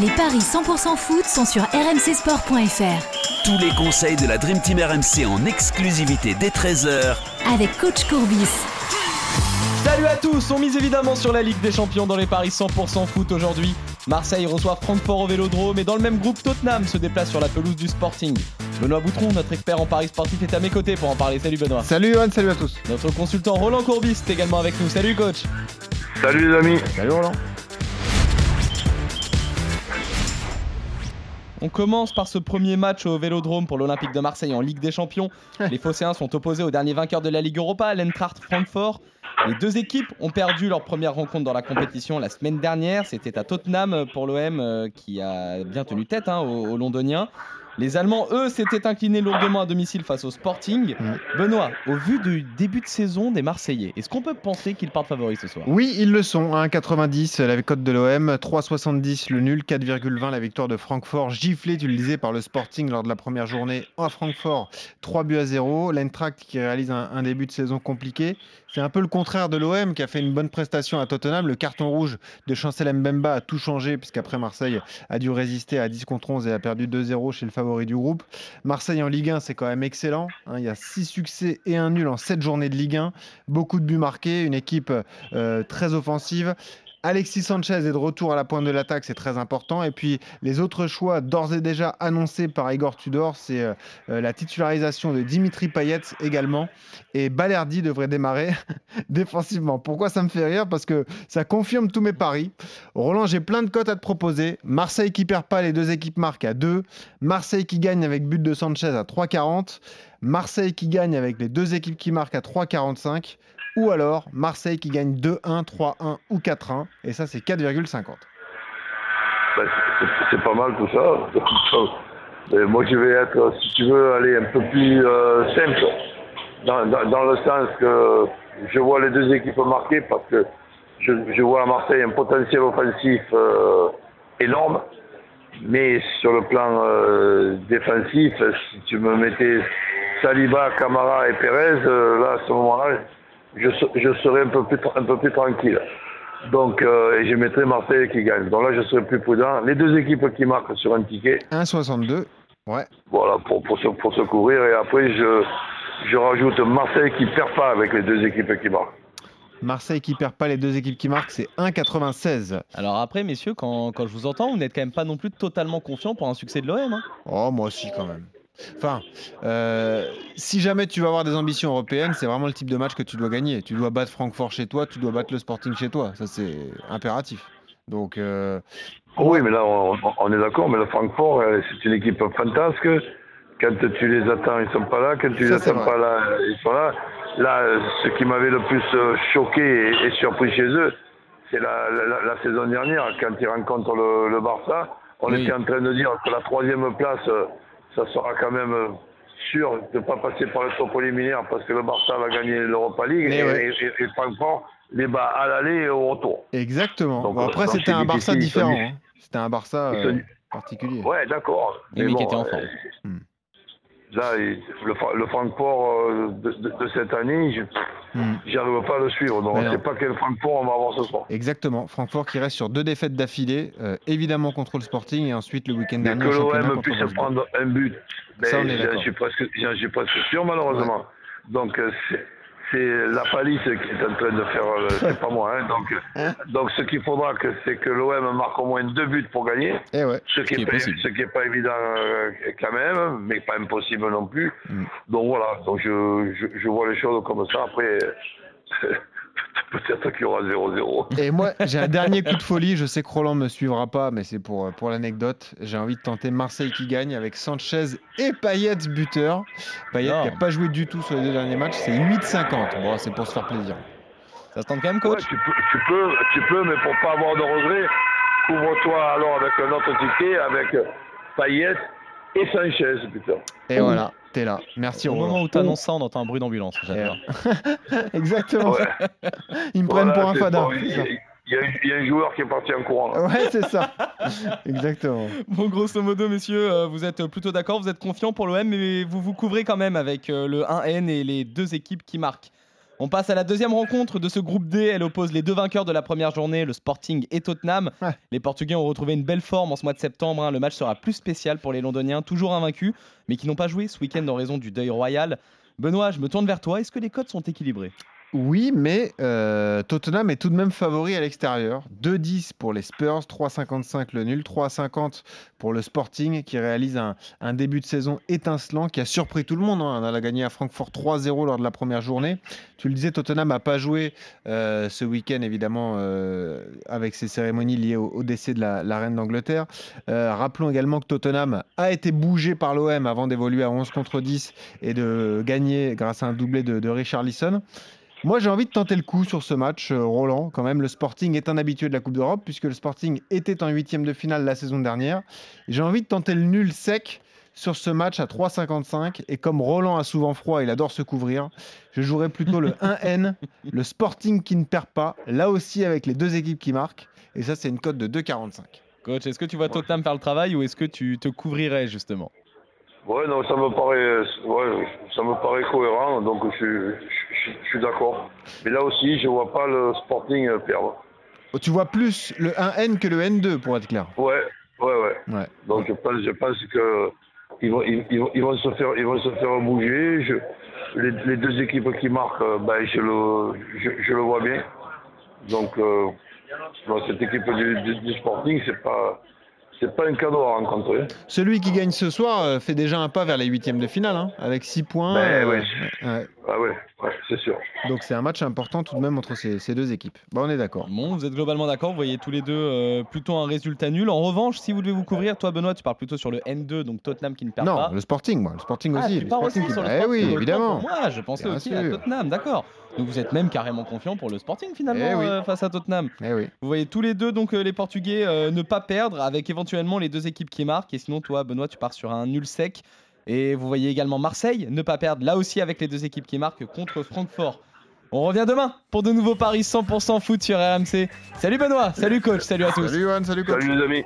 Les paris 100% foot sont sur rmcsport.fr. Tous les conseils de la Dream Team RMC en exclusivité dès 13h avec coach Courbis. Salut à tous, on mise évidemment sur la Ligue des Champions dans les paris 100% foot aujourd'hui. Marseille reçoit Francfort au Vélodrome et dans le même groupe Tottenham se déplace sur la pelouse du Sporting. Benoît Boutron, notre expert en paris sportif, est à mes côtés pour en parler. Salut Benoît. Salut Johan, salut à tous. Notre consultant Roland Courbis est également avec nous. Salut coach. Salut les amis. Salut Roland. On commence par ce premier match au Vélodrome pour l'Olympique de Marseille en Ligue des Champions. Les Phocéens sont opposés au dernier vainqueur de la Ligue Europa, l'Eintracht Francfort. Les deux équipes ont perdu leur première rencontre dans la compétition la semaine dernière. C'était à Tottenham pour l'OM euh, qui a bien tenu tête hein, aux, aux Londoniens. Les Allemands, eux, s'étaient inclinés lourdement à domicile face au Sporting. Benoît, au vu du début de saison des Marseillais, est-ce qu'on peut penser qu'ils partent favoris ce soir? Oui, ils le sont. 1,90 la cote de l'OM, 3,70 le nul, 4,20 la victoire de Francfort, giflé, tu le disais, par le Sporting lors de la première journée à Francfort. 3 buts à 0. L'Eintracht qui réalise un, un début de saison compliqué. C'est un peu le contraire de l'OM qui a fait une bonne prestation à Tottenham. Le carton rouge de Chancel Mbemba a tout changé puisqu'après Marseille a dû résister à 10 contre 11 et a perdu 2-0 chez le favori du groupe. Marseille en Ligue 1, c'est quand même excellent. hein. il y a 6 succès et un nul en 7 journées de Ligue 1. Beaucoup de buts marqués, une équipe euh, très offensive. Alexis Sanchez est de retour à la pointe de l'attaque, c'est très important. Et puis les autres choix d'ores et déjà annoncés par Igor Tudor, c'est euh, euh, la titularisation de Dimitri Payet également. Et Balerdi devrait démarrer défensivement. Pourquoi ça me fait rire? Parce que ça confirme tous mes paris. Roland, j'ai plein de cotes à te proposer. Marseille qui perd pas, les deux équipes marquent à 2. Marseille qui gagne avec but de Sanchez à 3,40. Marseille qui gagne avec les deux équipes qui marquent à 3,45. Ou alors Marseille qui gagne 2-1, 3-1 ou 4-1. Et ça, c'est 4,50. Ben, c'est- pas mal tout ça. Et moi, je vais être, si tu veux, aller un peu plus euh, simple, dans, dans- dans le sens que je vois les deux équipes marquer parce que je, je vois à Marseille un potentiel offensif euh, énorme. Mais sur le plan euh, défensif, si tu me mettais Saliba, Camara et Pérez, euh, là, à ce moment-là, je, je serais un peu plus, tra- un peu plus tranquille. Donc, euh, et je mettrais Marseille qui gagne. Donc là, je serais plus prudent. Les deux équipes qui marquent sur un ticket, 1,62. Ouais. voilà, pour, pour, se, pour se couvrir. Et après, je, je rajoute Marseille qui perd pas avec les deux équipes qui marquent. Marseille qui perd pas les deux équipes qui marquent, c'est 1,96. Alors après, messieurs, quand, quand je vous entends, vous n'êtes quand même pas non plus totalement confiant pour un succès de l'OM. hein. Oh, moi aussi quand même. Enfin, euh, si jamais tu vas avoir des ambitions européennes, c'est vraiment le type de match que tu dois gagner. Tu dois battre Francfort chez toi, tu dois battre le Sporting chez toi. Ça, c'est impératif. Donc, euh, Oui, mais là, on, on est d'accord, mais le Francfort, euh, c'est une équipe fantasque. Quand tu les attends, ils sont pas là. Quand tu les Ça, attends pas là, ils sont là. Là, ce qui m'avait le plus choqué et, et surpris chez eux, c'est la, la- la- la saison dernière, quand ils rencontrent le, le Barça. On Oui. était en train de dire que la troisième place, ça sera quand même euh, sûr de ne pas passer par le top préliminaire parce que le Barça va gagner l'Europa League et, ouais. et- et- et Francfort les bat à l'aller et au retour. exactement. Donc, Bon, après, donc, c'était c'est un Barça différent. hein. C'était un Barça euh, particulier. Ouais, d'accord. Mais qui était en forme. euh, Hmm. Là, le, le Francfort euh, de, de- de cette année, je Hmm. j'arrive pas à le suivre. Donc, Mais on ne sait pas quel Francfort on va avoir ce soir. Exactement. Francfort qui reste sur deux défaites d'affilée, euh, évidemment contre le Sporting et ensuite le week-end dernier que l'OM puisse prendre un but, ben, Ça, on est j'en suis presque, j'en suis presque sûr, malheureusement. Donc, euh, c'est la palisse qui est en train de faire. euh, c'est pas moi. Hein, donc, Hein donc, ce qu'il faudra, que, c'est que l'OM marque au moins deux buts pour gagner. Eh ouais. Ce qui n'est est pas, possible. ce qui est pas évident euh, quand même, mais pas impossible non plus. Mm. Donc voilà, donc je, je, je vois les choses comme ça. Après, peut-être qu'il y aura 0-0. Et moi, j'ai un dernier coup de folie. Je sais que Roland me suivra pas, mais c'est pour, euh, pour l'anecdote. J'ai envie de tenter Marseille qui gagne avec Sanchez et Payet buteur. Payet qui n'a pas joué du tout sur les deux derniers matchs. C'est 8,50. Bon, c'est pour se faire plaisir. Ça se tente quand même, Ouais, coach tu, peux, tu, peux, tu peux, mais pour pas avoir de regrets, couvre-toi alors avec un autre ticket, avec Payet et Sanchez, putain. Et voilà, t'es là. Merci Au moment où tu annonces ça, on entend un bruit d'ambulance. J'adore. Exactement. Ouais. Ils me prennent pour un fada. Il y, a- il y a un joueur qui est parti en courant. là. Ouais, c'est ça. Exactement. Bon, grosso modo, messieurs, euh, vous êtes plutôt d'accord, vous êtes confiants pour l'OM, mais vous vous couvrez quand même avec euh, le 1N et les deux équipes qui marquent. On passe à la deuxième rencontre de ce groupe D. Elle oppose les deux vainqueurs de la première journée, le Sporting et Tottenham. Ouais. Les Portugais ont retrouvé une belle forme en ce mois de septembre. hein. Le match sera plus spécial pour les Londoniens, toujours invaincus, mais qui n'ont pas joué ce week-end en raison du deuil royal. Benoît, je me tourne vers toi. Est-ce que les codes sont équilibrés? Oui, mais euh, Tottenham est tout de même favori à l'extérieur. 2-10 pour les Spurs, 3,55 le nul, 3,50 pour le Sporting qui réalise un, début de saison étincelant qui a surpris tout le monde. hein. On a gagné à Francfort 3-0 lors de la première journée. Tu le disais, Tottenham n'a pas joué euh, ce week-end, évidemment, euh, avec ces cérémonies liées au, décès de la, reine d'Angleterre. Rappelons également que Tottenham a été bougé par l'OM avant d'évoluer à 11 contre 10 et de gagner grâce à un doublé de, de Richarlison. Moi, j'ai envie de tenter le coup sur ce match, euh, Roland. Quand même, le Sporting est un habitué de la Coupe d'Europe, puisque le Sporting était en huitième de finale la saison dernière. J'ai envie de tenter le nul sec sur ce match à 3,55. Et comme Roland a souvent froid, il adore se couvrir, je jouerai plutôt le 1N, le Sporting qui ne perd pas, là aussi avec les deux équipes qui marquent. Et ça, c'est une cote de 2,45. Coach, est-ce que tu vois Tottenham faire le travail ou est-ce que tu te couvrirais justement? Ouais, non, ça me paraît, ouais, ça me paraît cohérent, donc je, je- je- je suis d'accord. Mais là aussi, je vois pas le Sporting euh, perdre. Oh, Tu vois plus le 1N que le N2, pour être clair. Ouais, ouais, ouais. Ouais. Donc je pense, je pense que ils vont, ils, ils vont- ils vont se faire, ils vont se faire bouger. Les, les deux équipes qui marquent, euh, ben, je le, je, le vois bien. Donc euh, cette équipe du, du- du Sporting, c'est pas, c'est pas un cadeau à rencontrer. Celui qui gagne ce soir euh, fait déjà un pas vers les huitièmes de finale, hein, avec 6 points. Ben, ouais. ouais. Ah ouais, ouais, c'est sûr. Donc c'est un match important tout de même entre ces, ces deux équipes. Bon, on est d'accord. Bon, vous êtes globalement d'accord, vous voyez tous les deux euh, plutôt un résultat nul. En revanche, si vous devez vous couvrir, toi Benoît, tu parles plutôt sur le N2, donc Tottenham qui ne perd Non, pas. le Sporting, moi, le Sporting Ah, aussi. tu le pars Sporting aussi qui- sur le Eh Sporting, oui, autant évidemment. Moi, je pensais Bien aussi à. Tottenham, d'accord. Donc vous êtes même carrément confiant pour le Sporting finalement Eh oui. euh, face à Tottenham. Eh oui. Vous voyez tous les deux donc euh, les Portugais euh, ne pas perdre avec éventuellement les deux équipes qui marquent. Et sinon toi Benoît tu pars sur un nul sec. Et vous voyez également Marseille ne pas perdre là aussi avec les deux équipes qui marquent contre Francfort. On revient demain pour de nouveaux paris 100% foot sur RMC. Salut Benoît, salut coach, salut à tous. Salut Johan, salut coach. Salut les amis.